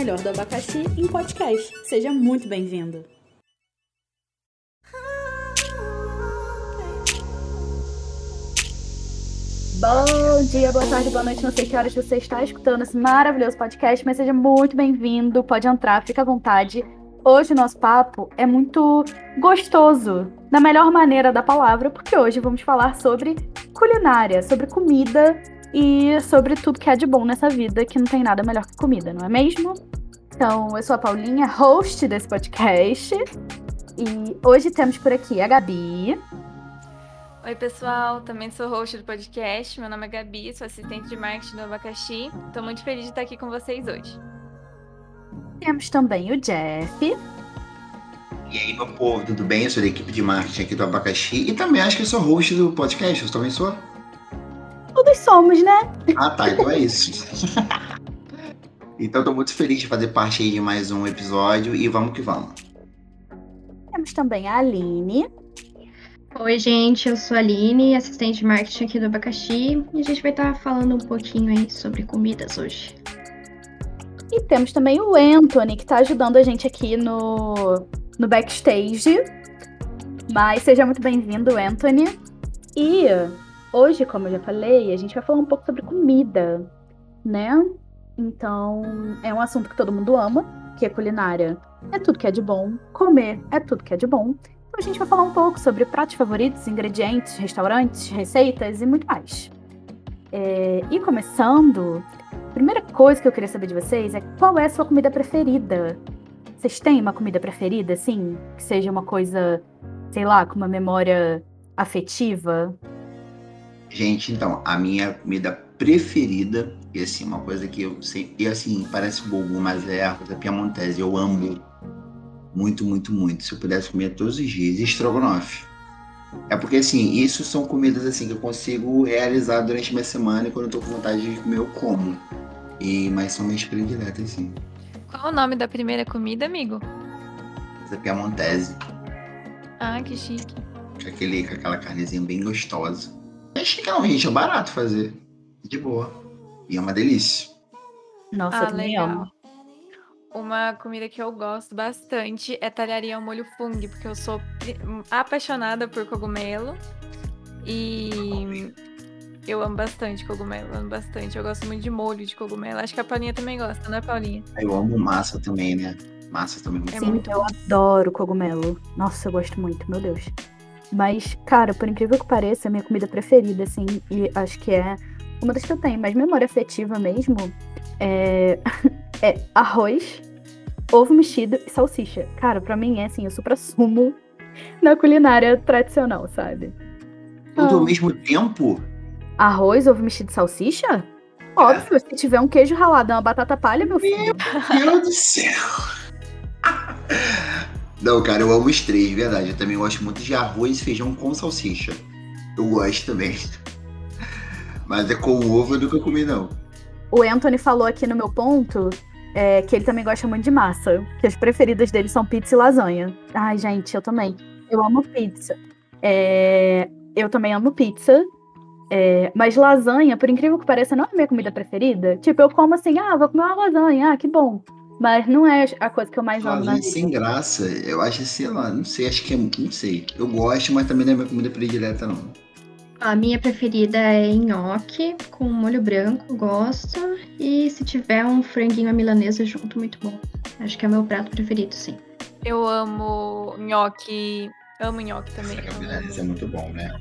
melhor do abacaxi em podcast. Seja muito bem-vindo. Bom dia, boa tarde, boa noite. Não sei que horas você está escutando esse maravilhoso podcast, mas seja muito bem-vindo. Pode entrar, fica à vontade. Hoje o nosso papo é muito gostoso, da melhor maneira da palavra, porque hoje vamos falar sobre culinária, sobre comida e sobre tudo que é de bom nessa vida, que não tem nada melhor que comida, não é mesmo? Então, eu sou a Paulinha, host desse podcast. E hoje temos por aqui a Gabi. Oi, pessoal. Também sou host do podcast. Meu nome é Gabi, sou assistente de marketing do Abacaxi. Estou muito feliz de estar aqui com vocês hoje. Temos também o Jeff. E aí, meu povo, tudo bem? Eu sou da equipe de marketing aqui do Abacaxi e também acho que eu sou host do podcast. Eu também sou? Todos somos, né? Ah, tá. Então é isso. então, estou muito feliz de fazer parte aí de mais um episódio e vamos que vamos. Temos também a Aline. Oi, gente, eu sou a Aline, assistente de marketing aqui do Abacaxi, e a gente vai estar falando um pouquinho aí sobre comidas hoje. E temos também o Anthony, que está ajudando a gente aqui no, no backstage. Mas seja muito bem-vindo, Anthony. E hoje, como eu já falei, a gente vai falar um pouco sobre comida, né? Então, é um assunto que todo mundo ama, que é culinária. É tudo que é de bom. Comer é tudo que é de bom a gente vai falar um pouco sobre pratos favoritos, ingredientes, restaurantes, receitas e muito mais. É, e começando, a primeira coisa que eu queria saber de vocês é qual é a sua comida preferida? Vocês têm uma comida preferida, assim? Que seja uma coisa, sei lá, com uma memória afetiva? Gente, então, a minha comida preferida, e assim, uma coisa que eu sei, e assim, parece bobo, mas é a coisa piamontese, eu amo muito, muito, muito. Se eu pudesse comer todos os dias. Estrogonofe. É porque, assim, isso são comidas assim que eu consigo realizar durante minha semana e quando eu tô com vontade de comer, eu como. E, mas são minhas prediletas, sim. Qual o nome da primeira comida, amigo? Essa piamontese. Ah, que chique. Aquele, com aquela carnezinha bem gostosa. É não, gente. É barato fazer. De boa. E é uma delícia. Nossa, ah, eu também legal. amo. Uma comida que eu gosto bastante é talharia ao molho fung, porque eu sou apaixonada por cogumelo. E eu amo bastante cogumelo, amo bastante. Eu gosto muito de molho de cogumelo. Acho que a Paulinha também gosta, não é, Paulinha? Eu amo massa também, né? Massa também é muito eu adoro cogumelo. Nossa, eu gosto muito, meu Deus. Mas, cara, por incrível que pareça, é a minha comida preferida, assim, e acho que é uma das que eu tenho mais memória afetiva mesmo, é, é arroz, ovo mexido e salsicha. Cara, pra mim é assim, o supra-sumo na culinária tradicional, sabe? Tudo ao mesmo tempo? Arroz, ovo mexido e salsicha? Óbvio, é. se tiver um queijo ralado, uma batata palha, meu filho. Meu Deus do céu! Não, cara, eu amo os três, verdade. Eu também gosto muito de arroz e feijão com salsicha. Eu gosto também. Mas é com ovo eu nunca comi, não. O Anthony falou aqui no meu ponto é, que ele também gosta muito de massa. Que as preferidas dele são pizza e lasanha. Ai, gente, eu também. Eu amo pizza. É, eu também amo pizza. É, mas lasanha, por incrível que pareça, não é a minha comida preferida. Tipo, eu como assim, ah, vou comer uma lasanha, ah, que bom. Mas não é a coisa que eu mais amo. Lasanha sem graça, eu acho, sei lá, não sei, acho que é, não sei. Eu gosto, mas também não é minha comida predileta, não. A minha preferida é nhoque com molho branco, gosto. E se tiver um franguinho à milanesa junto, muito bom. Acho que é o meu prato preferido, sim. Eu amo nhoque. Amo nhoque também. Frango à milanesa é muito bom, né?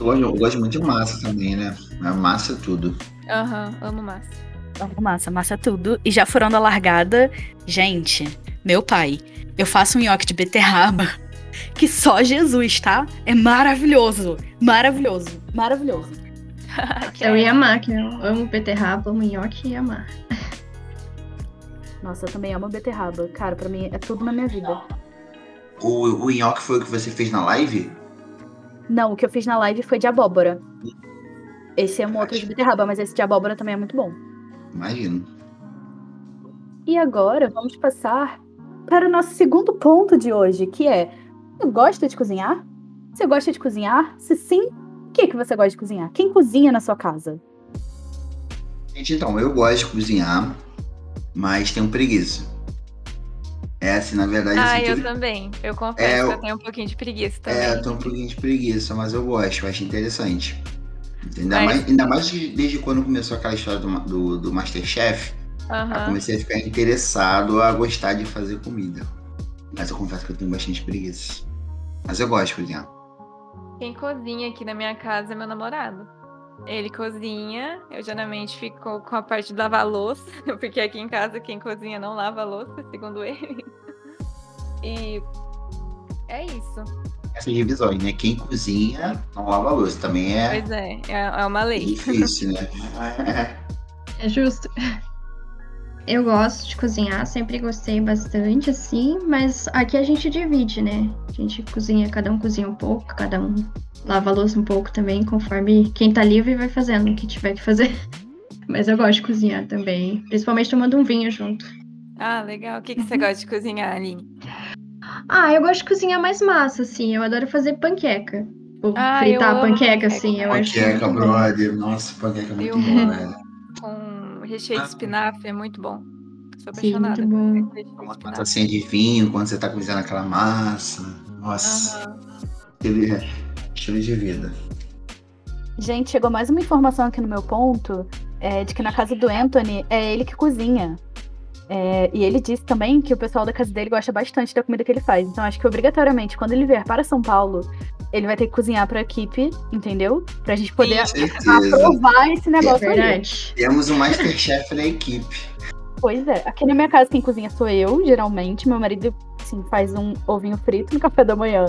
Eu gosto, eu gosto muito de massa também, né? A massa é tudo. Aham, uhum, amo massa. Amo massa, massa tudo. E já furando a largada, gente, meu pai, eu faço um nhoque de beterraba que só Jesus, tá? É maravilhoso. Maravilhoso. Maravilhoso. eu ia amar, que eu amo beterraba, amo nhoque e amar. Nossa, eu também amo beterraba. Cara, pra mim é tudo na minha vida. O, o nhoque foi o que você fez na live? Não, o que eu fiz na live foi de abóbora. Esse é um outro de beterraba, mas esse de abóbora também é muito bom. Imagino. E agora vamos passar para o nosso segundo ponto de hoje, que é você gosta de cozinhar? Você gosta de cozinhar? Se sim, o que, que você gosta de cozinhar? Quem cozinha na sua casa? Gente, então, eu gosto de cozinhar. mas tenho preguiça. É assim, na verdade. Ah, assim, eu tudo- também. Eu confesso É, que eu- eu tenho um pouquinho de preguiça também. É, eu tenho um pouquinho de preguiça, mas eu gosto, eu acho interessante. Ainda, Mas- mais, ainda mais de- desde quando começou aquela história do, do, do Masterchef, eu Aham. comecei a ficar interessado a gostar de fazer comida. Mas eu confesso que eu tenho bastante preguiça. Mas eu gosto de cozinhar. Quem cozinha aqui na minha casa é meu namorado. Ele cozinha, eu geralmente fico com a parte de lavar louça, porque aqui em casa quem cozinha não lava louça, segundo ele. E é isso. Essas divisões, né? Quem cozinha não lava a louça. Também é Pois é, é, é uma lei. difícil, né? É justo. Eu gosto de cozinhar, sempre gostei bastante, assim, mas aqui a gente divide, né? A gente cozinha, cada um cozinha um pouco, cada um lava a louça um pouco também, conforme quem tá livre vai fazendo o que tiver que fazer. Mas eu gosto de cozinhar também, principalmente tomando um vinho junto. Ah, legal. O que, que você gosta de cozinhar, Aline? Ah, eu gosto de cozinhar mais massa, assim, eu adoro fazer panqueca. Tipo, Ah, fritar panqueca, panqueca. assim, eu acho Panqueca, bom. brother. Nossa, panqueca é muito Eu boa, amo. velho. Com recheio de espinafre, é muito bom. Sou Sim, apaixonada muito bom. por recheio de Uma tacinha de vinho quando você tá cozinhando aquela massa. Nossa, aquele estilo de vida. Gente, chegou mais uma informação aqui no meu ponto, é, de que na casa do Anthony é ele que cozinha. É, e ele disse também que o pessoal da casa dele gosta bastante da comida que ele faz. Então acho que obrigatoriamente, quando ele vier para São Paulo, ele vai ter que cozinhar para a equipe, entendeu? Pra gente poder aprovar esse É negócio aí. verdade. Temos o Masterchef na equipe. Pois é. Aqui na minha casa quem cozinha sou eu, geralmente. Meu marido, assim, faz um ovinho frito no café da manhã.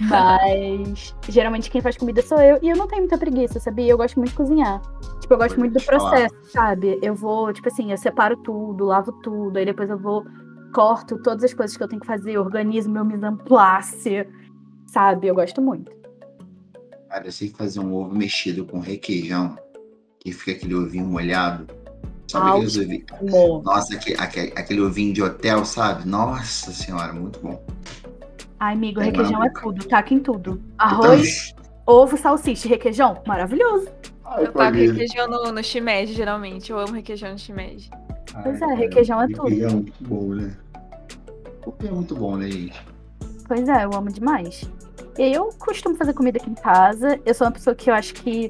Mas geralmente quem faz comida sou eu. E eu não tenho muita preguiça, sabia? Eu gosto muito de cozinhar. Tipo, eu gosto Vou muito do te falar. processo, sabe? Eu vou, tipo assim, eu separo tudo, lavo tudo, aí depois eu vou, corto todas as coisas que eu tenho que fazer, organizo meu mise en place, sabe? Eu gosto muito. Cara, eu sei fazer um ovo mexido com requeijão, que fica aquele ovinho molhado. Sabe Au. aqueles ovinhos? Nossa, aquele, aquele, aquele ovinho de hotel, sabe? Nossa senhora, muito bom. Ai, amigo, na requeijão é tudo, taca em tudo. Arroz, ovo, salsicha requeijão, maravilhoso. Ai, Eu taco requeijão no, no shimeji, geralmente. Eu amo requeijão no shimeji. Pois é, requeijão é tudo. Requeijão é muito bom, né? O que é muito bom, né, gente? Pois é, eu amo demais. E eu costumo fazer comida aqui em casa. Eu sou uma pessoa que eu acho que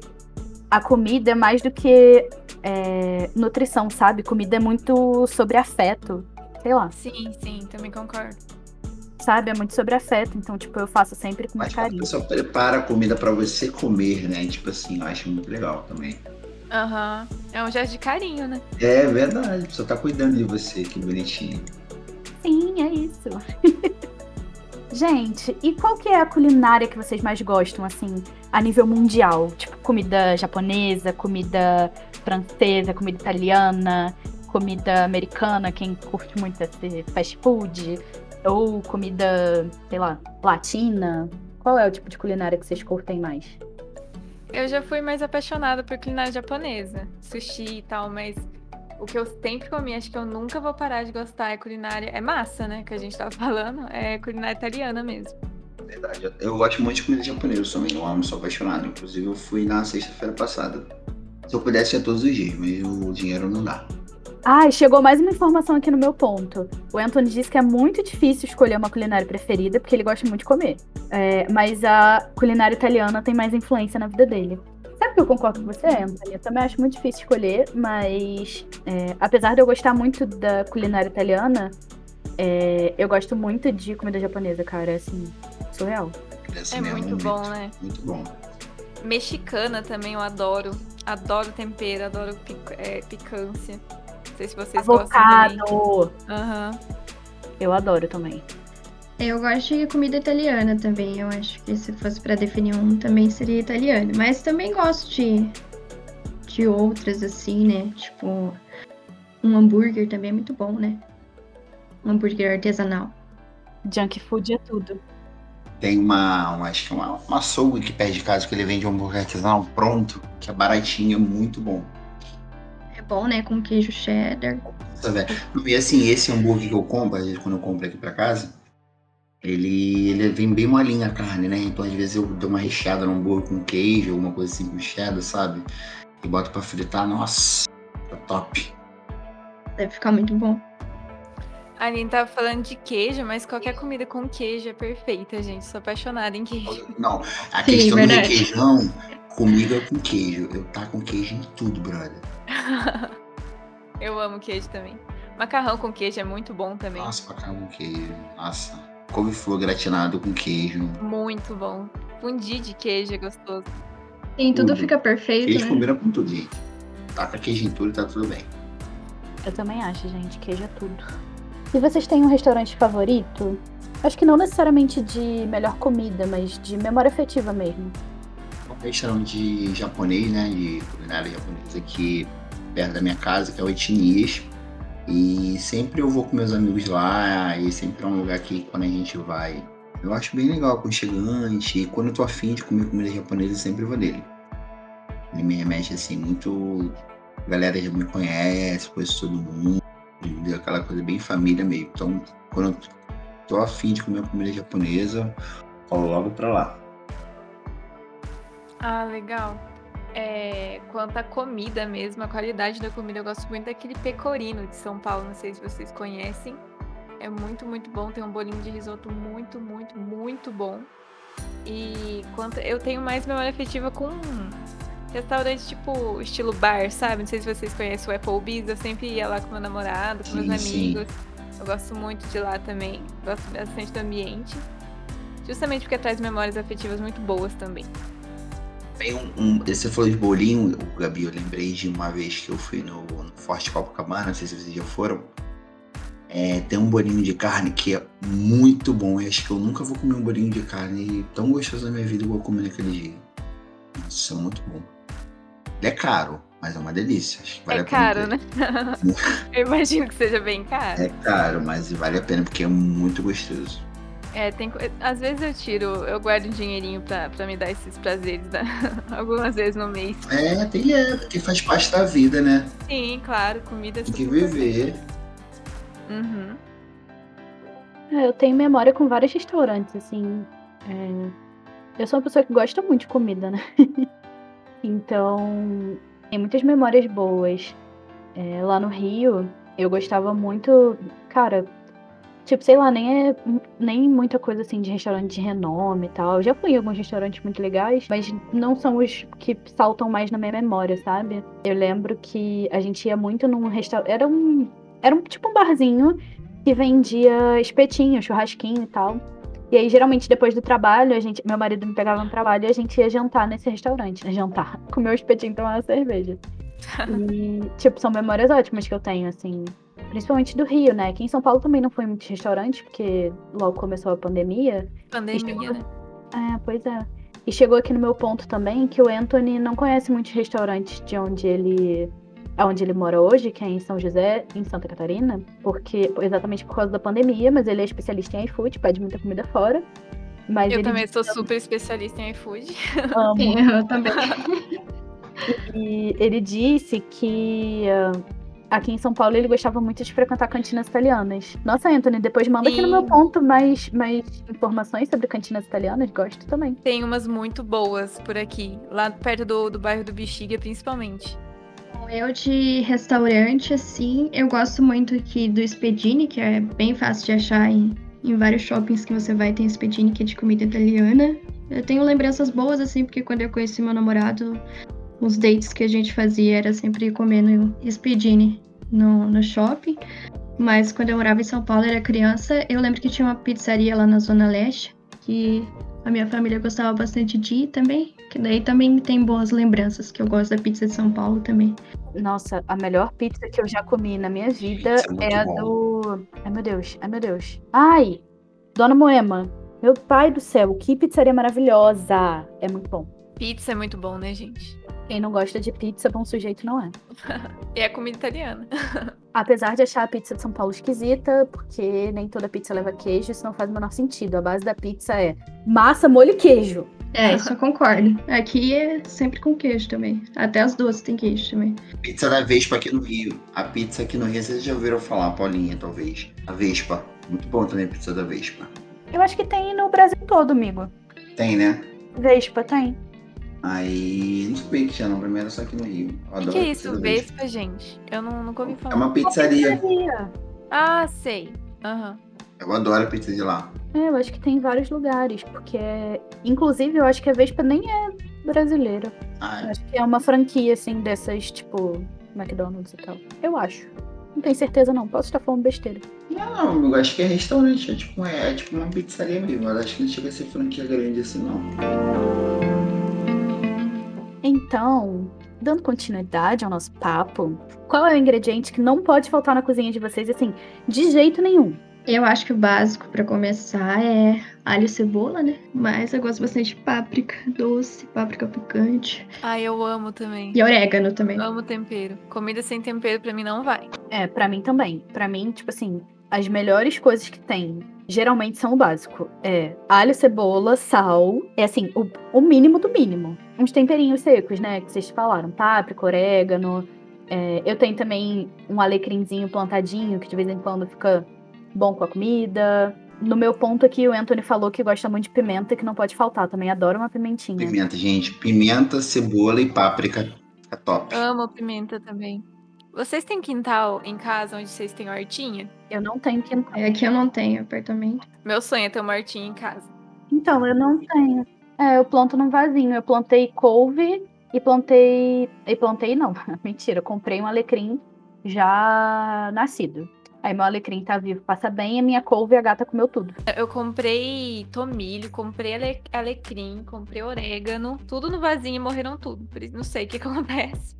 a comida é mais do que é, nutrição, sabe? Comida é muito sobre afeto. Sei lá, Sim, sim, também concordo. Sabe? É muito sobre afeto. Então, tipo, eu faço sempre com Mas quando a carinho. pessoa prepara a comida pra você comer, né? Tipo assim, eu acho muito legal também. Aham. É um gesto de carinho, né? É verdade, a pessoa tá cuidando de você, que bonitinho. Sim, é isso. Gente, e qual que é a culinária que vocês mais gostam, assim, a nível mundial? Tipo, comida japonesa, comida francesa, comida italiana, comida americana, quem curte muito esse fast food, ou comida, sei lá, latina? Qual é o tipo de culinária que vocês curtem mais? Eu já fui mais apaixonada por culinária japonesa, sushi e tal, mas o que eu sempre comi, acho que eu nunca vou parar de gostar é culinária. É massa, né? Que a gente tava falando, é culinária italiana mesmo. Verdade. eu- Eu gosto muito de comida japonesa também, eu amo, sou apaixonado. Inclusive, eu fui na sexta-feira passada. Se eu pudesse, ia todos os dias, mas o dinheiro não dá. Ah, chegou mais uma informação aqui no meu ponto. O Anthony disse que é muito difícil escolher uma culinária preferida, porque ele gosta muito de comer. É, mas a culinária italiana tem mais influência na vida dele. Sabe que eu concordo com você, Anthony? Eu também acho muito difícil escolher, mas é, apesar de eu gostar muito da culinária italiana, é, eu gosto muito de comida japonesa, cara. Assim, surreal. Essa É mesmo, muito bom, né? Muito bom. Mexicana também eu adoro. Adoro tempero, adoro pic- é, picância. Não sei se vocês gostam. Avocado! Aham. Eu adoro também. Eu gosto de comida italiana também. Eu acho que se fosse pra definir um, também seria italiano. Mas também gosto de, de outras, assim, né? Tipo, um hambúrguer também é muito bom, né? Um hambúrguer artesanal. Junk food é tudo. Tem uma, uma acho que uma, uma açougue aqui perto de casa que ele vende um hambúrguer artesanal pronto, que é baratinho, é muito bom. Bom, né? Com queijo cheddar. Nossa. E assim, esse hambúrguer que eu compro, às vezes quando eu compro aqui pra casa, ele, ele vem bem molinho a carne, né? Então às vezes eu dou uma recheada no hambúrguer com queijo, alguma coisa assim com cheddar, sabe? E boto pra fritar, nossa, tá top. Deve ficar muito bom. A Aline tava falando de queijo, mas qualquer comida com queijo é perfeita, gente. Sou apaixonada em queijo. Não, a Sim, questão do verdade. requeijão, comigo é com queijo. Eu tá com queijo em tudo, brother. Eu amo queijo também. Macarrão com queijo é muito bom também. Nossa, macarrão com queijo. Nossa. Couve-flor gratinado com queijo. Muito bom. Fundir de queijo é gostoso. Sim, tudo Tudo. fica perfeito, Queijo né? combina com tudo, gente. Taca queijo em tudo e tá tudo bem. Eu também acho, gente. Queijo é tudo. E vocês têm um restaurante favorito? Acho que não necessariamente de melhor comida, mas de memória afetiva mesmo. um restaurante japonês, né? De culinária japonesa aqui perto da minha casa, que é o Etnias. E sempre eu vou com meus amigos lá, e sempre é um lugar que quando a gente vai, eu acho bem legal, aconchegante. E quando eu tô afim de comer comida japonesa, eu sempre vou nele. Ele me remete assim, muito. A galera já me conhece, conhece todo mundo, aquela coisa bem família mesmo. Então, quando eu tô afim de comer comida japonesa, colo logo pra lá. Ah, legal. É, quanto à comida mesmo, a qualidade da comida, eu gosto muito daquele pecorino de São Paulo. Não sei se vocês conhecem. É muito, muito bom. Tem um bolinho de risoto muito, muito, muito bom. E quanto eu tenho mais memória afetiva com restaurante tipo estilo bar, sabe? Não sei se vocês conhecem o Applebee's. Eu sempre ia lá com meu namorado, com meus Sim, sim. amigos. Eu gosto muito de lá também. Gosto bastante do ambiente. Justamente porque traz memórias afetivas muito boas também. Tem um, um- Você falou de bolinho, o Gabi, eu lembrei de uma vez que eu fui no, no Forte Copacabana, não sei se vocês já foram. É, tem um bolinho de carne que é muito bom. Eu acho que eu nunca vou comer um bolinho de carne tão gostoso na minha vida igual eu comi naquele dia. Nossa, é muito bom. Ele é caro, mas é uma delícia. Vale é caro, né? eu imagino que seja bem caro. É caro, mas vale a pena porque é muito gostoso. É, tem, às vezes eu tiro, eu guardo um dinheirinho pra, pra me dar esses prazeres, né? algumas vezes no mês. É, tem é, porque faz parte da vida, né? Sim, claro, comida é Tem que viver. Uhum. É, eu tenho memória com vários restaurantes, assim. é, Eu sou uma pessoa que gosta muito de comida, né? então, tem muitas memórias boas. É, lá no Rio, eu gostava muito. Cara, tipo, sei lá, nem é nem muita coisa assim de restaurante de renome e tal. Eu já fui em alguns restaurantes muito legais, mas não são os que saltam mais na minha memória, sabe? Eu lembro que a gente ia muito num restaurante. Era um. Era um tipo um barzinho que vendia espetinho, churrasquinho e tal. E aí, geralmente, depois do trabalho, a gente, meu marido me pegava no trabalho e a gente ia jantar nesse restaurante, né? Jantar. Comer o espetinho e tomar uma cerveja. E, tipo, são memórias ótimas que eu tenho, assim. Principalmente do Rio, né? Aqui em São Paulo também não foi muito restaurante, porque logo começou a pandemia. Pandemia, né? É, pois é. E chegou aqui no meu ponto também que o Anthony não conhece muitos restaurantes de onde ele. Onde ele mora hoje, que é em São José, em Santa Catarina, porque exatamente por causa da pandemia, mas ele é especialista em iFood, pede muita comida fora. Mas Eu ele também sou que super especialista em iFood. ama. Sim, eu também. E ele disse que ah, aqui em São Paulo ele gostava muito de frequentar cantinas italianas. Nossa, Anthony, depois manda aqui no meu Sim. ponto mais, mais informações sobre cantinas italianas, gosto também. Tem umas muito boas por aqui, lá perto do, do bairro do Bexiga, principalmente. Bom, Eu de restaurante, assim, eu gosto muito aqui do Spedini, que é bem fácil de achar em, em vários shoppings que você vai, tem Spedini, que é de comida italiana. Eu tenho lembranças boas, assim, porque quando eu conheci meu namorado, os dates que a gente fazia era sempre comendo Spedini no, no shopping. Mas quando eu morava em São Paulo, era criança, eu lembro que tinha uma pizzaria lá na Zona Leste, que a minha família gostava bastante de ir também. Que daí também tem boas lembranças, que eu gosto da pizza de São Paulo também. Nossa, a melhor pizza que eu já comi na minha vida Pizza é é a do. Ai meu Deus, ai meu Deus. Ai! Dona Moema. Meu pai do céu, que pizzaria maravilhosa! É muito bom. Pizza é muito bom, né, gente? Quem não gosta de pizza, bom sujeito não é. E é comida italiana. Apesar de achar a pizza de São Paulo esquisita, porque nem toda pizza leva queijo, isso não faz o menor sentido. A base da pizza é massa, molho e queijo. É, isso eu concordo. Aqui é sempre com queijo também. Até as duas tem queijo também. Pizza da Vespa aqui no Rio. A pizza aqui no Rio, vocês já ouviram falar, Paulinha, talvez. A Vespa. Muito bom também a pizza da Vespa. Eu acho que tem no Brasil todo, amigo. Tem, né? Vespa tem. Aí não sabia que tinha não, pra mim era só aqui no Rio. O adoro que é isso, do Vespa. Vespa, gente? Eu não, nunca ouvi É falar. uma pizzaria. Pizzaria. Ah, sei. Aham. Eu adoro a pizza de lá. É, eu acho que tem em vários lugares, porque inclusive eu acho que a Vespa nem é brasileira. Ah, acho que é uma franquia assim dessas, tipo, McDonald's e tal. Eu acho. Não tenho certeza não, posso estar falando besteira. não, eu acho que é restaurante, é tipo, é, é tipo uma pizzaria mesmo. Eu acho que não chega a ser franquia grande assim, não. Então, dando continuidade ao nosso papo, qual é o ingrediente que não pode faltar na cozinha de vocês, assim, de jeito nenhum? Eu acho que o básico pra começar é alho e cebola, né? Mas eu gosto bastante de páprica doce, páprica picante. Ah, eu amo também. E orégano também. Amo tempero. Comida sem tempero pra mim não vai. É, pra mim também. Pra mim, tipo assim, as melhores coisas que tem geralmente são o básico. É alho, cebola, sal. É assim, o, o mínimo do mínimo. Uns temperinhos secos, né? Que vocês falaram. Páprica, orégano. É, eu tenho também um alecrimzinho plantadinho, que de vez em quando fica bom com a comida. No meu ponto aqui, o Anthony falou que gosta muito de pimenta, que não pode faltar. Também adoro uma pimentinha. Pimenta, gente. Pimenta, cebola e páprica. Fica top. Amo pimenta também. Vocês têm quintal em casa onde vocês têm hortinha? Eu não tenho quintal. É, Aqui eu não tenho apartamento. Meu sonho é ter uma hortinha em casa. Então, eu não tenho. É, eu planto num vasinho. Eu plantei couve e plantei. E plantei não. Mentira, eu comprei um alecrim já nascido. Aí meu alecrim tá vivo, passa bem, a minha couve e a gata comeu tudo. Eu comprei tomilho, comprei ale- alecrim, comprei orégano, tudo no vasinho e morreram tudo. Não sei o que, que acontece.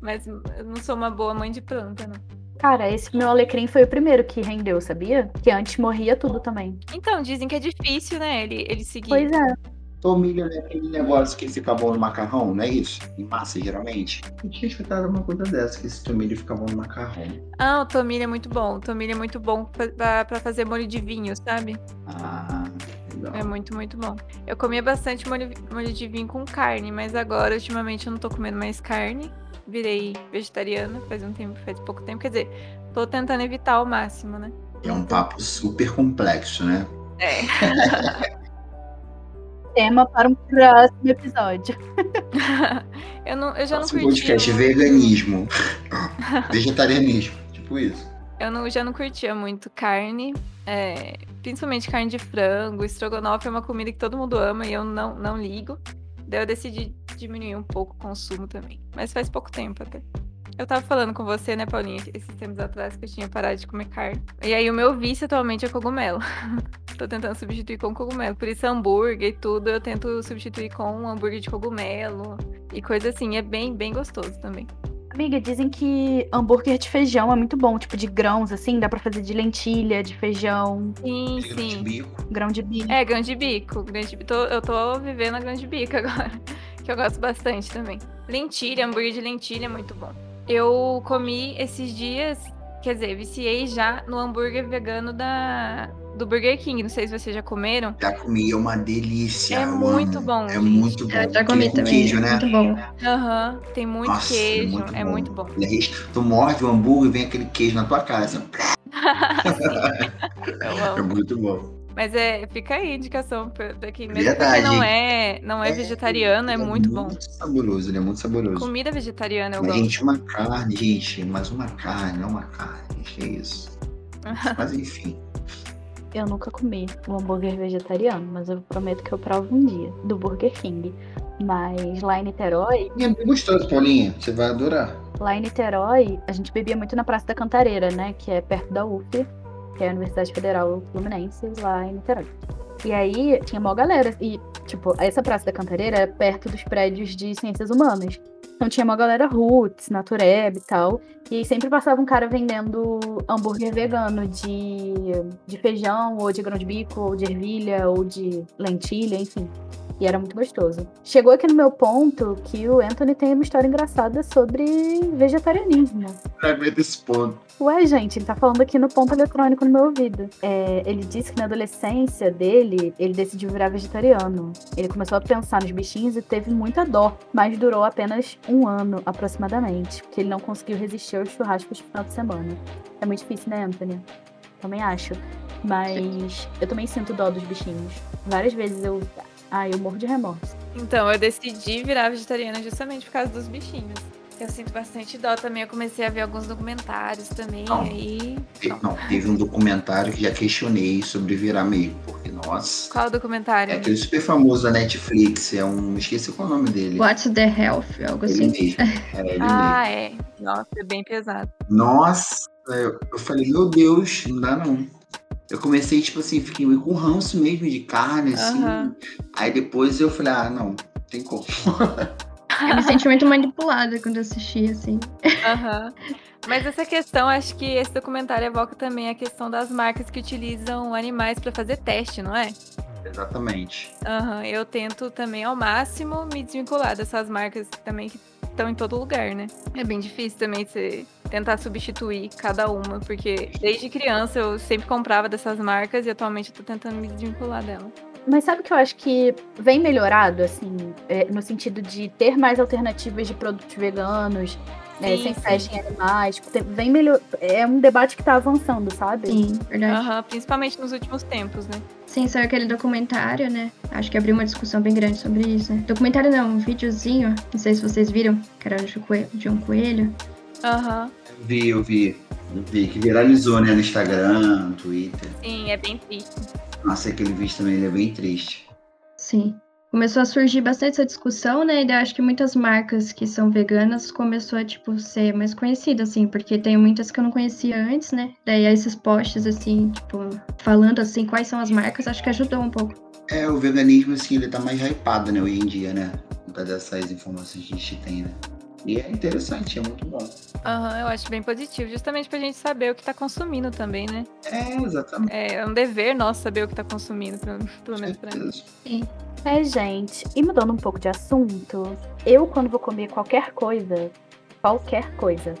Mas eu não sou uma boa mãe de planta, não. Cara, esse meu alecrim foi o primeiro que rendeu, sabia? Que antes morria tudo também. Então, dizem que é difícil, né? Ele, ele seguir. Pois é. Tomilho é aquele negócio que fica bom no macarrão, não é isso? Em massa, geralmente. Eu tinha escutado uma coisa dessa, que esse tomilho fica bom no macarrão. Ah, o tomilho é muito bom. O tomilho é muito bom pra, pra- pra fazer molho de vinho, sabe? Ah, legal. É muito, muito bom. Eu comia bastante molho, molho de vinho com carne, mas agora, ultimamente, eu não tô comendo mais carne. Virei vegetariana faz um tempo, faz pouco tempo. Quer dizer, tô tentando evitar ao máximo, né? É um papo super complexo, né? É. Tema para um próximo episódio. eu, não, eu já não Próximo curti. podcast, muito- veganismo. Vegetarianismo, tipo isso. Eu não, já não curtia muito carne, é, principalmente carne de frango. Estrogonofe é uma comida que todo mundo ama e eu não, não ligo. Daí eu decidi diminuir um pouco o consumo também. Mas faz pouco tempo até. Eu tava falando com você, né, Paulinha, esses tempos atrás que eu tinha parado de comer carne. E aí o meu vício atualmente é cogumelo. Tô tentando substituir com cogumelo. Por isso hambúrguer e tudo eu tento substituir com um hambúrguer de cogumelo e coisa assim. É bem, bem gostoso também. Amiga, dizem que hambúrguer de feijão é muito bom, tipo de grãos, assim, dá pra fazer de lentilha, de feijão, Sim, de sim. bico. grão de bico. É, grande bico. Grande, bi- tô- eu tô vivendo a grande bico agora. Que eu gosto bastante também. Lentilha, hambúrguer de lentilha é muito bom. Eu comi esses dias, quer dizer, viciei já no hambúrguer vegano da, do Burger King. Não sei se vocês já comeram. Já comi, é uma delícia. É muito amo. bom, É gente. muito bom. Eu já comi com também. queijo, né? Muito bom. Aham, tem muito Nossa, queijo. muito é bom. muito bom. É Tu morde o hambúrguer e vem aquele queijo na tua cara. Assim. Eu É muito bom. Mas é, fica aí a indicação pra, pra quem mesmo Verdade, não é, não é vegetariano, é Ele muito bom. muito saboroso, ele é muito saboroso. Comida vegetariana eu Mas, gosto. gente, uma carne, gente, mas uma carne, não uma carne, que é isso. Mas enfim, Eu nunca comi o hambúrguer vegetariano, mas eu prometo que eu provo um dia, do Burger King. Mas lá em Niterói, e é bem gostoso, Paulinha, você vai adorar. lá em Niterói, a gente bebia muito na Praça da Cantareira, né? Que é perto da UF, que é a Universidade Federal Fluminense, lá em Niterói. E aí tinha mó galera. E, tipo, essa Praça da Cantareira é perto dos prédios de ciências humanas. Então tinha uma galera roots, natureba e tal. E sempre passava um cara vendendo hambúrguer vegano de, de feijão, ou de grão de bico, ou de ervilha, ou de lentilha, enfim. E era muito gostoso. Chegou aqui no meu ponto que o Anthony tem uma história engraçada sobre vegetarianismo. Fragmento esse ponto. Ué, gente, ele tá falando aqui no ponto eletrônico no meu ouvido. É, ele disse que na adolescência dele, ele decidiu virar vegetariano. Ele começou a pensar nos bichinhos e teve muita dó, mas durou apenas um ano aproximadamente, porque ele não conseguiu resistir aos churrascos de final de semana. É muito difícil, né, Anthony? Também acho. Mas eu também sinto dó dos bichinhos. Várias vezes eu. Ah, eu morro de remorso. Então, eu decidi virar vegetariana justamente por causa dos bichinhos. Eu sinto bastante dó também. Eu comecei a ver alguns documentários também. Não. Aí. Te- Não, teve um documentário que já questionei sobre virar meio, porque, nossa. Qual documentário? É aquele super famoso da Netflix, é um. Esqueci qual é o nome dele. What's the Health? Algo Ele assim. mesmo. É, ele mesmo. Ah, é. Nossa, é bem pesado. Nossa, eu, eu falei, meu Deus, não dá não. Eu comecei, tipo assim, fiquei meio com ranço mesmo de carne, assim. Aham. Aí depois eu falei, ah, não, tem como. Eu me senti muito manipulada quando eu assisti, assim. Aham. Mas essa questão, acho que esse documentário evoca também a questão das marcas que utilizam animais para fazer teste, não é? Exatamente. Aham, eu tento também ao máximo me desvincular dessas marcas também que estão em todo lugar, né? É bem difícil também você tentar substituir cada uma, porque desde criança eu sempre comprava dessas marcas e atualmente eu tô tentando me desvincular dela. Mas sabe o que eu acho que vem melhorado, assim, é, no sentido de ter mais alternativas de produtos veganos, né, Sim, sem teste em animais. Tipo, tem- vem melhor. É um debate que tá avançando, sabe? Sim, verdade. Aham, principalmente nos últimos tempos, né? Sim, saiu aquele documentário, né? Acho que abriu uma discussão bem grande sobre isso, né? Documentário não, um videozinho. Não sei se vocês viram, que era de um coelho. De um coelho. Aham, Eu vi, eu vi. Eu vi que viralizou, né, no Instagram, no Twitter. sim, é bem triste. Nossa, aquele vídeo também ele é bem triste. Sim. Começou a surgir bastante essa discussão, né? E eu acho que muitas marcas que são veganas começou a, tipo, ser mais conhecida, assim, porque tem muitas que eu não conhecia antes, né? Daí esses posts, assim, tipo, falando, assim, quais são as marcas, acho que ajudou um pouco. É, o veganismo, assim, ele tá mais hypado, né, hoje em dia, né? Por causa dessas informações que a gente tem, né? E é interessante, é muito bom. Aham, eu acho bem positivo, justamente pra gente saber o que tá consumindo também, né? É, exatamente. É um dever nosso saber o que tá consumindo, pelo, menos pra mim. Certeza. É, gente. E mudando um pouco de assunto, eu, quando vou comer qualquer coisa, qualquer coisa,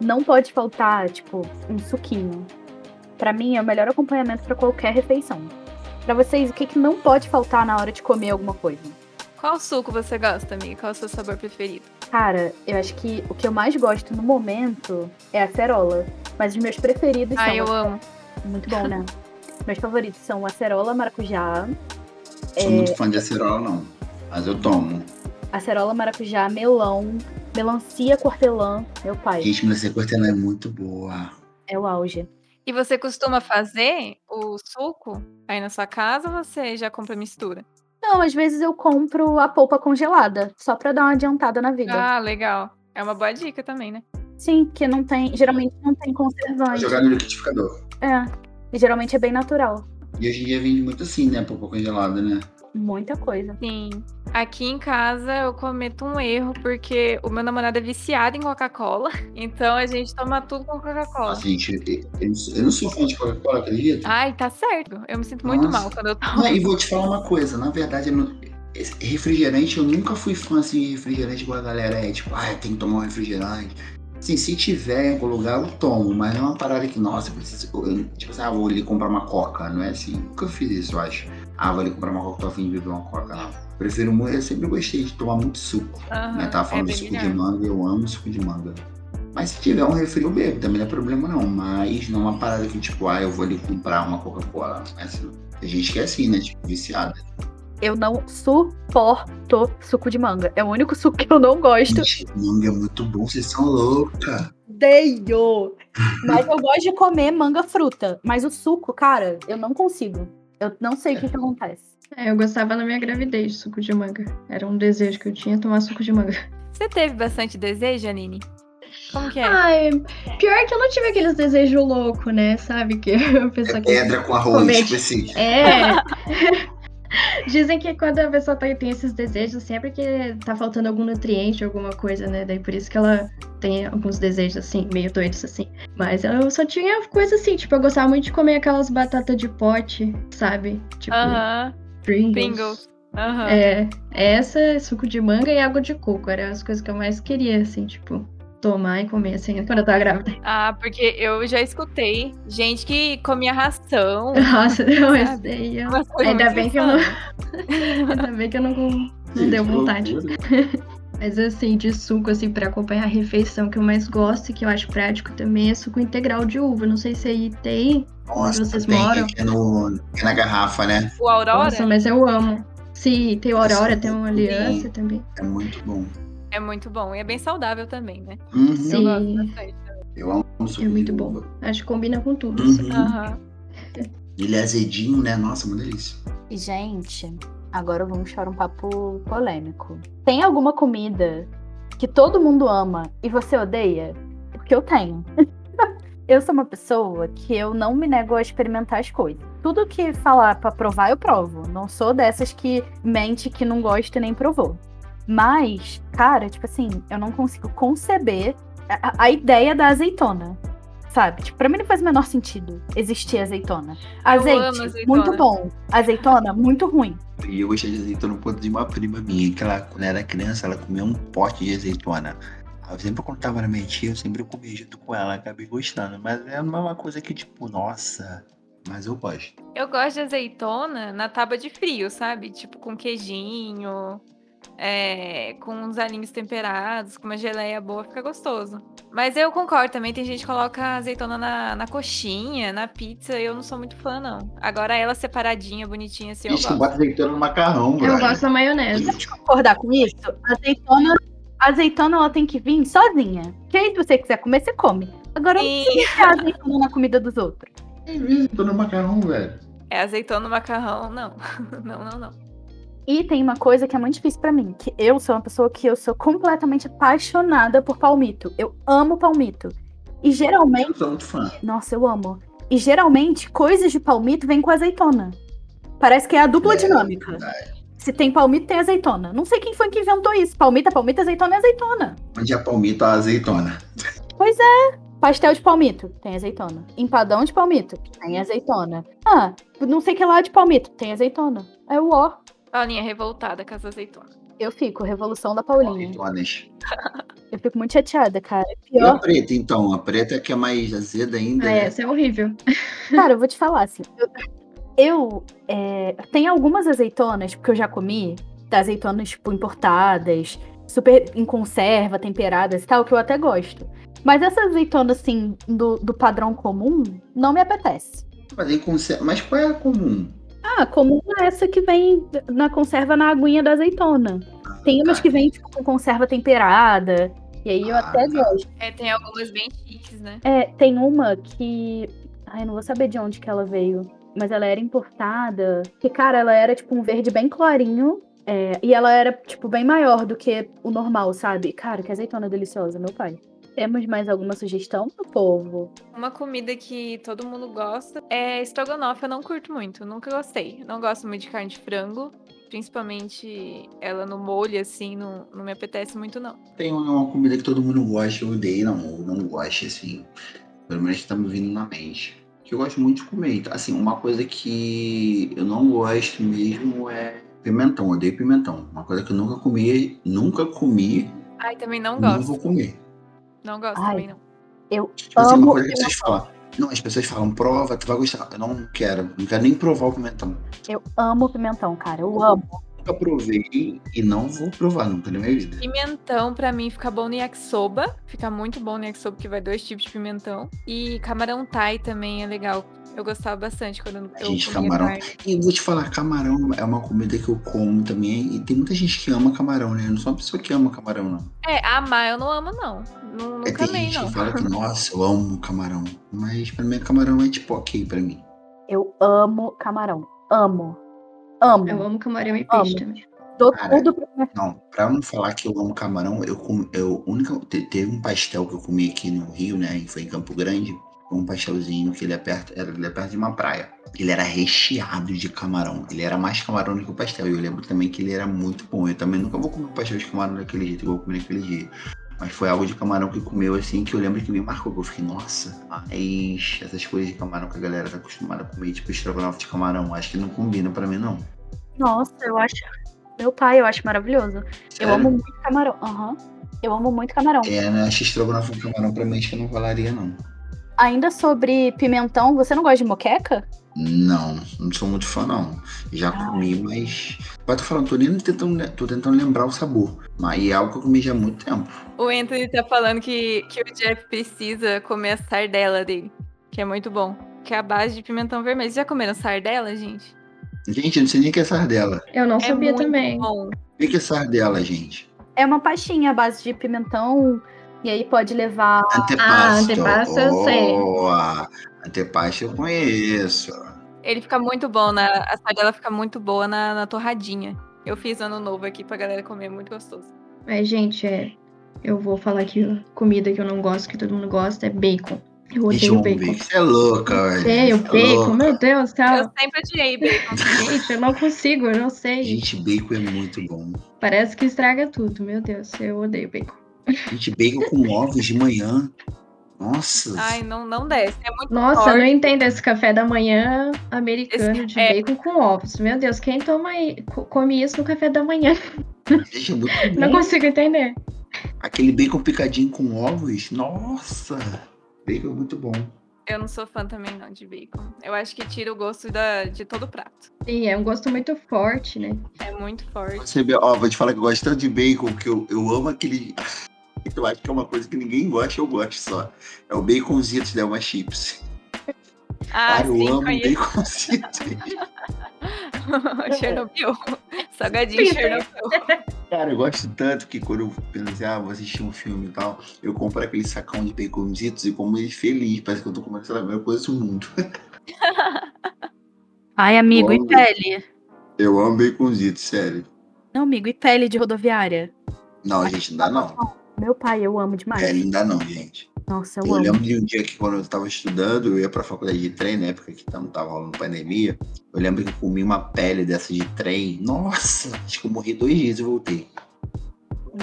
não pode faltar, tipo, um suquinho. Pra mim, é o melhor acompanhamento pra qualquer refeição. Pra vocês, o que, que não pode faltar na hora de comer alguma coisa? Qual suco você gosta, amiga? Qual é o seu sabor preferido? Cara, eu acho que o que eu mais gosto no momento é a cerola. Mas os meus preferidos Ah, são. eu amo. Muito bom, né? meus favoritos são acerola, maracujá, Sou muito fã de acerola, não. Mas eu tomo. acerola, maracujá, melão, melancia, hortelã. Meu pai, Gente, mas essa cortela é muito boa. é o auge. E você costuma fazer o suco aí na sua casa ou você já compra mistura? Não, às vezes eu compro a polpa congelada, só pra dar uma adiantada na vida. Ah, legal. É uma boa dica também, né? Sim, que não tem. Geralmente não tem conservante. jogar no liquidificador. É. E geralmente é bem natural. E hoje em dia vende muito assim, né? Polpa congelada, né? Muita coisa. Sim. Aqui em casa eu cometo um erro porque o meu namorado é viciado em Coca-Cola. Então a gente toma tudo com Coca-Cola. Nossa, gente, eu, eu não sou- fã de Coca-Cola, acredita? Ai, tá certo. Eu me sinto muito Nossa. mal quando eu tomo. Não, e vou te falar uma coisa, na verdade, eu não- esse refrigerante, eu nunca fui fã assim de refrigerante igual a galera é, tipo, ah, tem que tomar um refrigerante. Assim, se tiver em algum lugar, eu tomo, mas não é uma parada que, nossa, eu preciso. eu- tipo assim, ah, vou ali comprar uma coca, não é assim. Nunca fiz isso, eu acho. Ah, vou ali comprar uma coca, tô afim de beber uma coca, não. Prefiro muito, eu sempre gostei de tomar muito suco. Aham, né? Tava falando é de suco de manga, eu amo suco de manga. Mas se tiver um refri, eu bebo, também não é problema não. Mas não é uma parada que, tipo, ah, eu vou ali comprar uma Coca-Cola. Assim, tem gente que é assim, né? Tipo, viciada. Eu não suporto suco de manga. É o único suco que eu não gosto. Gente, manga é muito bom, vocês são loucas. Odeio! Mas eu gosto de comer manga fruta. Mas o suco, cara, eu não consigo. Eu não sei o que, que acontece. É, eu gostava na minha gravidez de suco de manga. Era um desejo que eu tinha tomar suco de manga. Você teve bastante desejo, Aline? Como que é? Ai, pior que eu não tive aqueles desejos loucos, né? Sabe? Que a pessoa É que. pedra com arroz, tipo assim. É. Dizem que quando a pessoa tá- tem esses desejos, sempre que tá faltando algum nutriente, alguma coisa, né? Daí por isso que ela tem alguns desejos assim, meio doidos assim. Mas eu só tinha coisa assim, tipo, eu gostava muito de comer aquelas batatas de pote, sabe? Tipo, Aham, Pringles. Pringles. Aham. É, essa, suco de manga e água de coco. Eram as coisas que eu mais queria, assim, tipo, tomar e comer, assim, quando eu tava grávida. Ah, porque eu já escutei gente que comia ração. Nossa, não, eu... coisas Ainda bem que eu não, ainda bem que eu não, não deu vontade. Mas assim, de suco, assim, pra acompanhar a refeição que eu mais gosto e que eu acho prático também é suco integral de uva. Não sei se aí tem. Nossa, vocês tem moram? é, no, é na garrafa, né? O Aurora? Nossa, mas eu amo. Sim, tem o Aurora, Essa tem uma aliança também. É muito bom. É muito bom. E é bem saudável também, né? Uhum. Eu Sim. gosto bastante. Eu amo suco É muito de bom. uva. Acho que combina com tudo. Uhum. assim. Aham. Ele é azedinho, né? Nossa, uma delícia. E, gente, agora vamos para um papo polêmico. Tem alguma comida que todo mundo ama e você odeia? Porque eu tenho. eu sou uma pessoa que eu não me nego a experimentar as coisas. Tudo que falar pra provar, eu provo. Não sou dessas que mente que não gosta e nem provou. Mas, cara, tipo assim, eu não consigo conceber a, a ideia da azeitona. Sabe? Tipo, pra mim não faz o menor sentido existir azeitona. Azeite, azeitona. muito bom. Azeitona, muito ruim. E eu gostei de azeitona por conta de uma prima minha, que ela, quando era criança, ela comia um pote de azeitona. Eu sempre quando tava na minha tia, eu sempre comia junto com ela, acabei gostando. Mas é uma coisa que, tipo, nossa, mas eu gosto. Eu gosto de azeitona na tábua de frio, sabe? Tipo, com queijinho, é, com uns alinhos temperados, com uma geleia boa, fica gostoso. Mas eu concordo também, tem gente que coloca azeitona na, na coxinha, na pizza, eu não sou muito fã, não. Agora ela separadinha, bonitinha, assim, eu Gente, eu gosto. boto azeitona no macarrão, Eu gosto da maionese. Pode concordar com isso? Azeitona, azeitona ela tem que vir sozinha. Que aí, se você quiser comer, você come. Agora, não precisa enfiar azeitona na comida dos outros. Tem azeitona no macarrão, velho. é azeitona no macarrão, não. Não, não, não. E tem uma coisa que é muito difícil pra mim, que eu sou uma pessoa que eu sou completamente apaixonada por palmito. Eu amo palmito. E geralmente, Eu sou muito fã. nossa, eu amo. E geralmente coisas de palmito vêm com azeitona. Parece que é a dupla É, dinâmica. verdade. Se tem palmito, tem azeitona. Não sei quem foi que inventou isso. Palmito é palmito, azeitona é azeitona. Onde é palmito, a azeitona. Pois é. Pastel de palmito, tem azeitona. Empadão de palmito, tem azeitona. Ah, não sei que lá de palmito, tem azeitona. É o ó. Paulinha revoltada com as azeitonas. Eu fico, revolução da Paulinha. Azeitonas. Eu fico muito chateada, cara. É E a pior. preta, então? A preta é que é mais azeda ainda, Ah, né? essa é horrível. Cara, eu vou te falar assim. Eu, eu é, tem algumas azeitonas, porque eu já comi, azeitonas, tipo, importadas, super em conserva, temperadas e tal, que eu até gosto. Mas essa azeitona, assim, do, do padrão comum, não me apetece. Mas, em conser- Mas qual é a comum? Ah, comum é essa que vem na conserva na aguinha da azeitona. Tem umas que vêm tipo, com conserva temperada. E aí eu Ah, até tá. gosto. É, tem algumas bem chiques, né? É, tem uma que. Ai, eu não vou saber de onde que ela veio. Mas ela era importada. Que, cara, ela era tipo um verde bem clarinho. é, e ela era, tipo, bem maior do que o normal, sabe? Cara, que azeitona deliciosa, meu pai. Temos mais alguma sugestão pro povo? Uma comida que todo mundo gosta é estrogonofe. Eu não curto muito, nunca gostei. Não gosto muito de carne de frango, principalmente ela no molho, assim, não, não me apetece muito, não. Tem uma comida que todo mundo gosta, eu odeio, não, ou não gosta, assim. Pelo menos tá me vindo na mente. Que eu gosto muito de comer. Então, Assim, uma coisa que eu não gosto mesmo é pimentão. Eu odeio pimentão. Uma coisa que eu nunca comi, nunca comi, Ai, também não não gosto. vou comer. Não gosto Ai. também, não. Eu Tipo assim, amo uma coisa que pessoas falam. Não, as pessoas falam, prova, tu vai gostar. Eu não quero, não quero nem provar o pimentão. Eu amo pimentão, cara. Eu amo. Nunca provei e não vou provar nunca na minha vida. Pimentão, pra mim, fica bom no yakisoba. Fica muito bom no yakisoba, porque vai dois tipos de pimentão. E camarão thai também é legal. Eu gostava bastante quando eu Gente, comia camarão. carne. E vou te falar, camarão é uma comida que eu como também. E tem muita gente que ama camarão, né? Eu não sou uma pessoa que ama camarão, não. É, amar eu não amo, não. Não, É, tem amei, gente não. que fala que, nossa, eu amo camarão. Mas pra mim, camarão é tipo ok pra mim. Eu amo camarão. Amo. Amo. Eu amo camarão e peixe Amo. também. Dou Cara, tudo pra minha Não, pra não falar que eu amo camarão, eu comi. Eu, única, te- teve um pastel que eu comi aqui no Rio, né? E foi em Campo Grande. Um pastelzinho que ele é perto, era, ele é perto de uma praia. Ele era recheado de camarão. Ele era mais camarão do que o pastel. E eu lembro também que ele era muito bom. Eu também nunca vou comer um pastel de camarão daquele jeito, igual eu comi naquele dia. Mas foi algo de camarão que comeu assim que eu lembro que me marcou. Que eu fiquei, nossa, mas essas coisas de camarão que a galera tá acostumada a comer, tipo estrogonofe de camarão, acho que não combina pra mim, não. Nossa, eu acho. Meu pai, eu acho maravilhoso. Eu Sério. amo muito camarão. Aham. Eu amo muito camarão. É, né? Acho que estrogonofe com camarão pra mim acho que não rolaria, não. Ainda sobre pimentão, você não gosta de moqueca? Não, não sou muito fã, não. Já Ah. comi, mas. Mas tô falando, tô nem tentando, tô tentando lembrar o sabor. Mas é algo que eu comi já há muito tempo. O Anthony tá falando que, que o Jeff precisa comer a sardela dele, que é muito bom. Que é a base de pimentão vermelho. Vocês já comeram sardela, gente? Gente, eu não sei nem o que é sardela. Eu não É sabia muito também. bom. O que é sardela, gente? É uma pastinha à base de pimentão. E aí pode levar. Antepasto. antepasto eu sei. Boa. Antepasto eu conheço. Ele fica muito bom, na, a sardela fica muito boa na, na torradinha. Eu fiz ano novo aqui pra galera comer, muito gostoso. Mas, gente, é. Eu vou falar que comida que eu não gosto, que todo mundo gosta, é bacon. Eu odeio eu bacon. Você é louca, velho. Sei, o é bacon, louca. meu Deus, Eu tá. sempre odiei bacon. Gente, eu não consigo, eu não sei. Gente, bacon é muito bom. Parece que estraga tudo, meu Deus, eu odeio bacon. Gente, bacon com ovos de manhã. Nossa. Ai, não, não desce. É muito Nossa, eu forte. não entendo esse café da manhã americano de é. bacon com ovos. Meu Deus, quem toma come isso no café da manhã? Gente, é muito Não consigo entender. Aquele bacon picadinho com ovos. Nossa. Bacon é muito bom. Eu não sou fã também, não, de bacon. Eu acho que tira o gosto da, de todo o prato. Sim, é um gosto muito forte, né? É muito forte. Você ó, vou te falar que eu gosto tanto de bacon, que eu, eu amo aquele. Eu acho que é uma coisa que ninguém gosta, eu gosto só. É o baconzitos da Elma Chips. Ah, Cara, eu sim, amo conheço. baconzitos. Chernobyl. Salgadinho Chernobyl. Cara, eu gosto tanto que quando eu penso assim, ah, vou assistir um filme e tal, eu compro aquele sacão de baconzitos e como ele feliz. Parece que eu tô lá, a melhor coisa do mundo. Ai, amigo, e pele? Eu amo baconzitos, sério. Não, amigo, e pele de rodoviária? Não, gente, não dá não. Meu pai, eu amo demais. Pele não dá não, gente. Nossa, eu Eu amo. lembro de um dia que quando eu tava estudando, eu ia pra faculdade de trem, na época que não tava rolando pandemia. Eu lembro que eu comi uma pele dessa de trem. Nossa, acho que eu morri dois dias e voltei.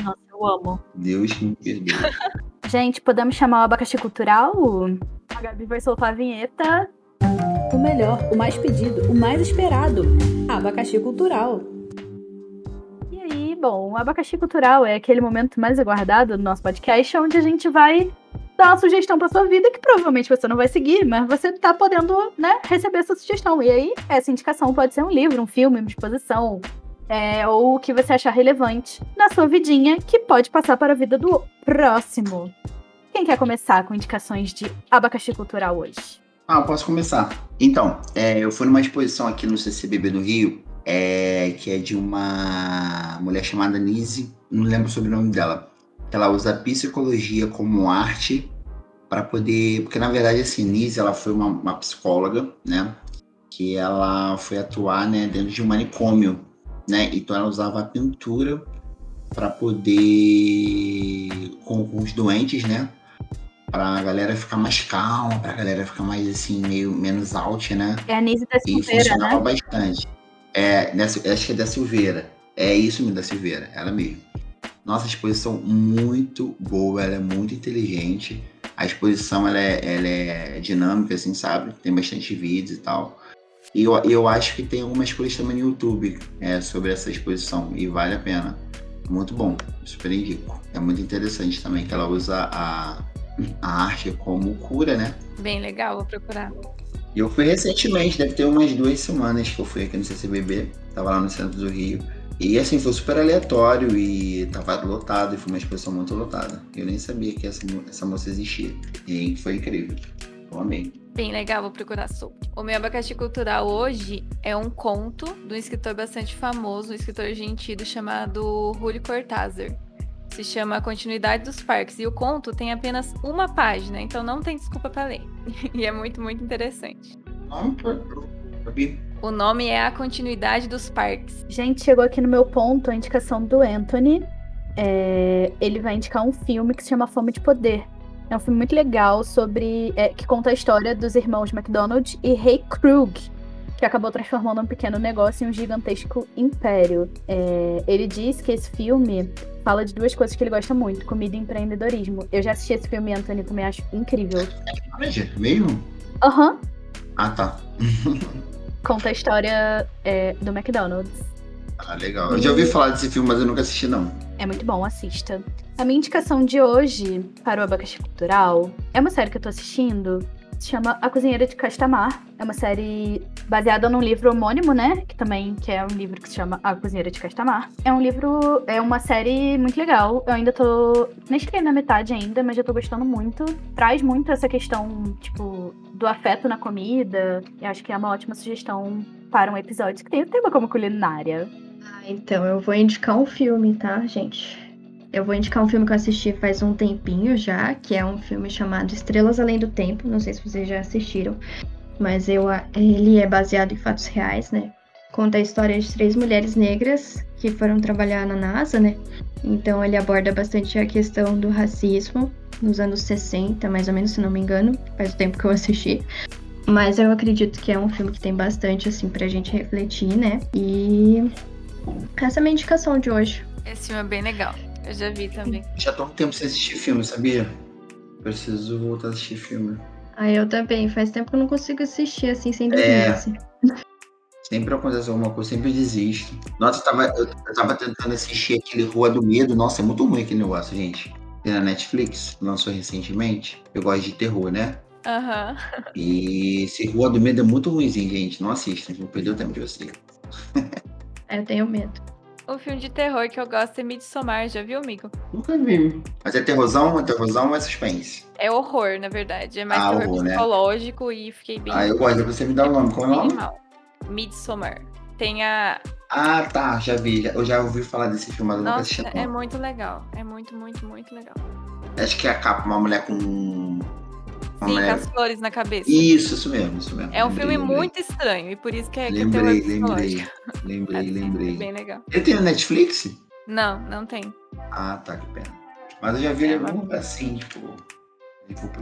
Nossa, eu amo. Deus me perdoe. Gente, podemos chamar o abacaxi cultural? A Gabi vai soltar a vinheta. O melhor, o mais pedido, o mais esperado. Abacaxi cultural. Bom, o abacaxi cultural é aquele momento mais aguardado do nosso podcast, onde a gente vai dar uma sugestão pra sua vida que provavelmente você não vai seguir, mas você tá podendo, né, receber essa sugestão. E aí, essa indicação pode ser um livro, um filme, uma exposição, é, ou o que você achar relevante na sua vidinha, que pode passar para a vida do próximo. Quem quer começar com indicações de abacaxi cultural hoje? Ah, posso começar. Então, é, eu fui numa exposição aqui no CCBB do Rio, é, que é de uma mulher chamada Nise, não lembro sobre o nome dela. Ela usa psicologia como arte para poder, porque na verdade assim, Nise ela foi uma, uma psicóloga, né, que ela foi atuar, né, dentro de um manicômio, né, então ela usava a pintura para poder com, com os doentes, né, pra galera ficar mais calma, pra galera ficar mais assim, meio menos out, né? É a Nise da E Silveira, funcionava né? bastante. É, dessa, acho que é da Silveira. É isso mesmo, da Silveira, ela mesmo. Nossa, exposição muito boa, ela é muito inteligente. A exposição ela é, ela é dinâmica, assim, sabe? Tem bastante vídeos e tal. E eu, eu acho que tem algumas coisas também no YouTube é, sobre essa exposição e vale a pena. Muito bom, super indico. É muito interessante também que ela usa a, a arte como cura, né? Bem legal, vou procurar. E eu fui recentemente, deve ter umas duas semanas que eu fui aqui no CCBB, tava lá no centro do Rio. E assim, foi super aleatório e tava lotado, e foi uma exposição muito lotada. Eu nem sabia que essa, essa moça existia. E foi incrível. Eu amei. Bem legal, vou procurar sobre. O meu abacaxi cultural hoje é um conto de um escritor bastante famoso, um escritor argentino chamado Julio Cortázar. Se chama A Continuidade dos Parques. E o conto tem apenas uma página, então não tem desculpa para ler. e é muito, muito interessante. O nome é A Continuidade dos Parques. Gente, chegou aqui no meu ponto a indicação do Anthony. É, ele vai indicar um filme que se chama Fome de Poder. É um filme muito legal sobre. é, que conta a história dos irmãos McDonald e Ray Krug, que acabou transformando um pequeno negócio em um gigantesco império. É, ele diz que esse filme fala de duas coisas que ele gosta muito: comida e empreendedorismo. Eu já assisti esse filme, Anthony, também acho incrível. Veja, mesmo? Aham. Ah, tá. Conta a história é, do McDonald's. Ah, legal. Eu já ouvi falar desse filme, mas eu nunca assisti, não. É muito bom, assista. A minha indicação de hoje para o Abacaxi Cultural é uma série que eu tô assistindo. Se chama A Cozinheira de Castamar. É uma série baseada num livro homônimo, né? Que também que é um livro que se chama A Cozinheira de Castamar. É um livro, é uma série muito legal. Eu ainda tô. Nem cheguei na metade ainda, mas já tô gostando muito. Traz muito essa questão, tipo, do afeto na comida. E acho que é uma ótima sugestão para um episódio que tem o tema como culinária. Ah, então eu vou indicar um filme, tá, gente? Eu vou indicar um filme que eu assisti faz um tempinho já, que é um filme chamado Estrelas Além do Tempo. Não sei se vocês já assistiram, mas eu, ele é baseado em fatos reais, né? Conta a história de três mulheres negras que foram trabalhar na NASA, né? Então ele aborda bastante a questão do racismo nos anos 60, mais ou menos, se não me engano. Faz o tempo que eu assisti. Mas eu acredito que é um filme que tem bastante, assim, pra gente refletir, né? E essa é a minha indicação de hoje. Esse filme é bem legal. Eu já vi também. Já tô um tempo sem assistir filme, sabia? Preciso voltar a assistir filme. Ah, eu também. Faz tempo que eu não consigo assistir assim sem dormir. É. Assim. Sempre acontece alguma coisa, sempre desisto. Nossa, eu tava, eu, eu tava tentando assistir aquele Rua do Medo. Nossa, é muito ruim aquele negócio, gente. Tem na Netflix, lançou recentemente. Eu gosto de terror, né? Aham. E esse Rua do Medo é muito ruimzinho, gente. Não assistam, vou perder o tempo de vocês. Eu tenho medo. O filme de terror que eu gosto é Midsommar, já viu, amigo? Nunca vi. Mas é terrorzão, é terrorzão ou é suspense? É horror, na verdade. É mais Ah, terror horror, né? psicológico e fiquei bem. Ah, eu gosto. Você me dá o nome. Qual é o nome? Midsommar. Tem a. Ah, tá. Já vi. Eu já ouvi falar desse filme, mas eu nunca assisti. Nossa, é muito legal. É muito, muito, muito legal. Acho que é a capa, uma mulher com. Sim, com mulher... as flores na cabeça. Isso, isso mesmo, isso mesmo. É um Lembrei, filme lembrei. muito estranho e por isso que é, que é Lembrei, terror lembrei. Lembrei, Assista, É lembrei. bem legal. Ele tem no Netflix? Não, não tem. Ah, tá, que pena. Mas eu já vi É, ele mas- assim, tipo.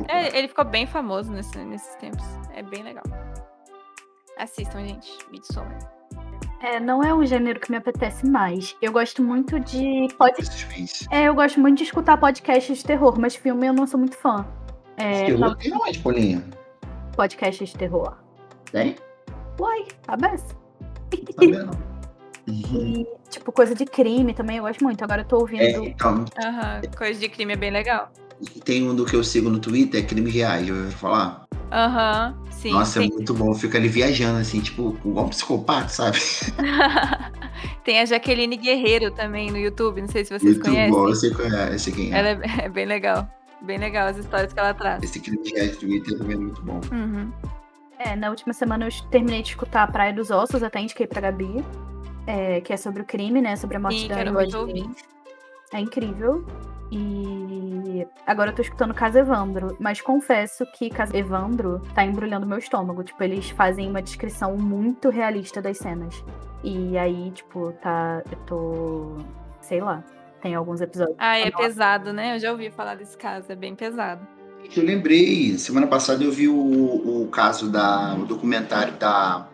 É, ele ficou bem famoso nesse- nesses tempos. É bem legal. Assistam, gente. Midsommar. É, não é um gênero que me apetece mais. Eu gosto muito de. Suspense. É, eu gosto muito de escutar podcasts de terror, mas filme eu não sou muito fã. É, Terror não, tem onde, Paulinha? podcasts de terror. Tem? Uai, a beça. Não sabia, não. Uhum. E, tipo, coisa de crime também eu gosto muito. Agora eu tô ouvindo. É, então, Aham. Coisa de crime é bem legal. tem um do que eu sigo no Twitter, é Crimes Reais, já ouviu falar? Aham. Sim. Nossa, tem... é muito bom. Fica ali viajando, assim, tipo, igual um psicopata, sabe? tem a Jaqueline Guerreiro também no YouTube. Não sei se vocês muito conhecem. bom. Você conhece quem é. Ela é, é bem legal. Bem legal as histórias que ela traz. Esse Reais do Twitter também é muito bom. Uhum. É, na última semana eu terminei de escutar a Praia dos Ossos, até indiquei pra Gabi. é, que é sobre o crime, né? Sobre a morte Sim, da. James. É incrível. E agora eu tô escutando Casa Evandro, mas confesso que Casa Evandro tá embrulhando meu estômago. Tipo, eles fazem uma descrição muito realista das cenas. E aí, tipo, tá. Eu tô. Sei lá. Tem alguns episódios. Ah, é pesado, né? Eu já ouvi falar desse caso, é bem pesado. Eu lembrei, semana passada eu vi o, o caso da. o documentário da,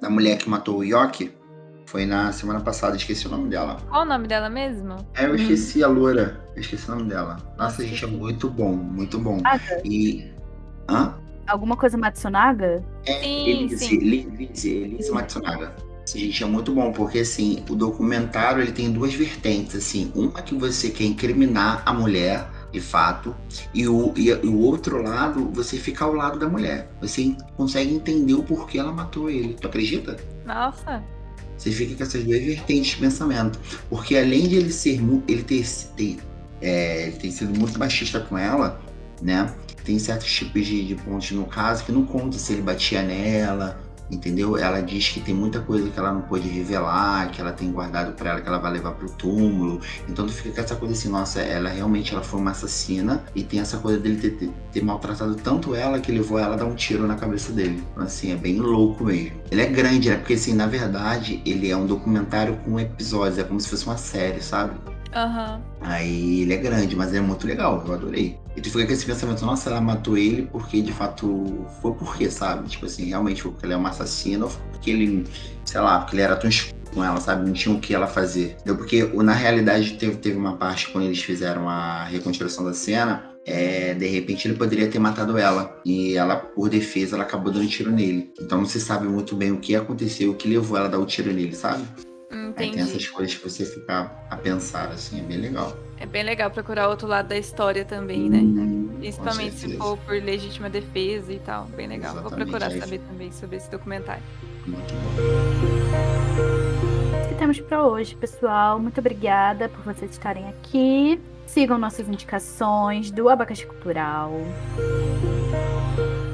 da mulher que matou o Yoki. Foi na semana passada, esqueci o nome dela. Qual o nome dela mesmo? É, eu esqueci a loura. Eu esqueci o nome dela. Nossa, gente, é muito bom, muito bom. Ah, E. Hã? Alguma coisa Matsunaga? É, Sim, Elise, sim. Elise, Elise Matsunaga. Gente é muito bom, porque assim, o documentário ele tem duas vertentes, assim. Uma que você quer incriminar a mulher, de fato, e o, e, o outro lado, você fica ao lado da mulher. Você consegue entender o porquê ela matou ele. Tu acredita? Nossa. Você fica com essas duas vertentes de pensamento. Porque além de ele ser ele ter, ter, é, ele ter sido muito machista com ela, né? Tem certos tipos de, de pontos no caso que não conta se ele batia nela, entendeu? Ela diz que tem muita coisa que ela não pôde revelar, que ela tem guardado pra ela, que ela vai levar pro túmulo. Então tu fica com essa coisa assim, nossa, ela realmente ela foi uma assassina e tem essa coisa dele ter, ter, ter maltratado tanto ela que levou ela a dar um tiro na cabeça dele. Então, assim, é bem louco mesmo. Ele é grande, né? Porque assim, na verdade, ele é um documentário com episódios, é como se fosse uma série, sabe? Aham. Aí ele é grande, mas é muito legal, eu adorei. E tu fica com esse pensamento, nossa, ela matou ele porque de fato foi porque, sabe? Tipo assim, realmente foi porque ele é uma assassina ou foi porque ele, sei lá, porque ele era tão escuro com ela, sabe? Não tinha o que ela fazer. Entendeu? Porque na realidade teve, teve uma parte quando eles fizeram a reconstrução da cena. É, de repente ele poderia ter matado ela e ela, por defesa, ela acabou dando tiro nele. Então não se sabe muito bem o que aconteceu, o que levou ela a dar o tiro nele, sabe? Aí Entendi. tem essas coisas que você fica a pensar, assim, é bem legal. É bem legal procurar outro lado da história também, né? Uhum, Principalmente se for por legítima defesa e tal. Bem legal. Vou Exatamente, procurar aí- saber também sobre esse documentário. Muito bom. o que temos pra hoje, pessoal. Muito obrigada por vocês estarem aqui. Sigam nossas indicações do Abacaxi Cultural.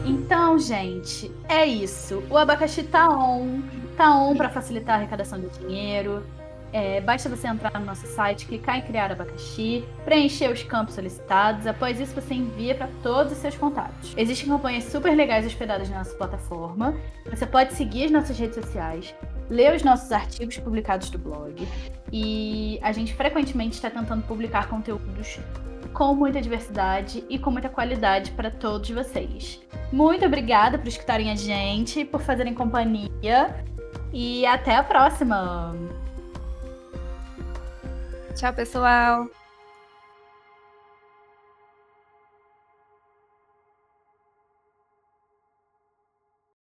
Então, gente, é isso. O abacaxi tá on. Tá on para facilitar a arrecadação de dinheiro. É, basta você entrar no nosso site, clicar em criar abacaxi, preencher os campos solicitados. Após isso, você envia para todos os seus contatos. Existem campanhas super legais hospedadas na nossa plataforma. Você pode seguir as nossas redes sociais, ler os nossos artigos publicados do blog. E a gente frequentemente está tentando publicar conteúdos com muita diversidade e com muita qualidade para todos vocês. Muito obrigada por escutarem a gente, por fazerem companhia e até a próxima! Tchau, pessoal!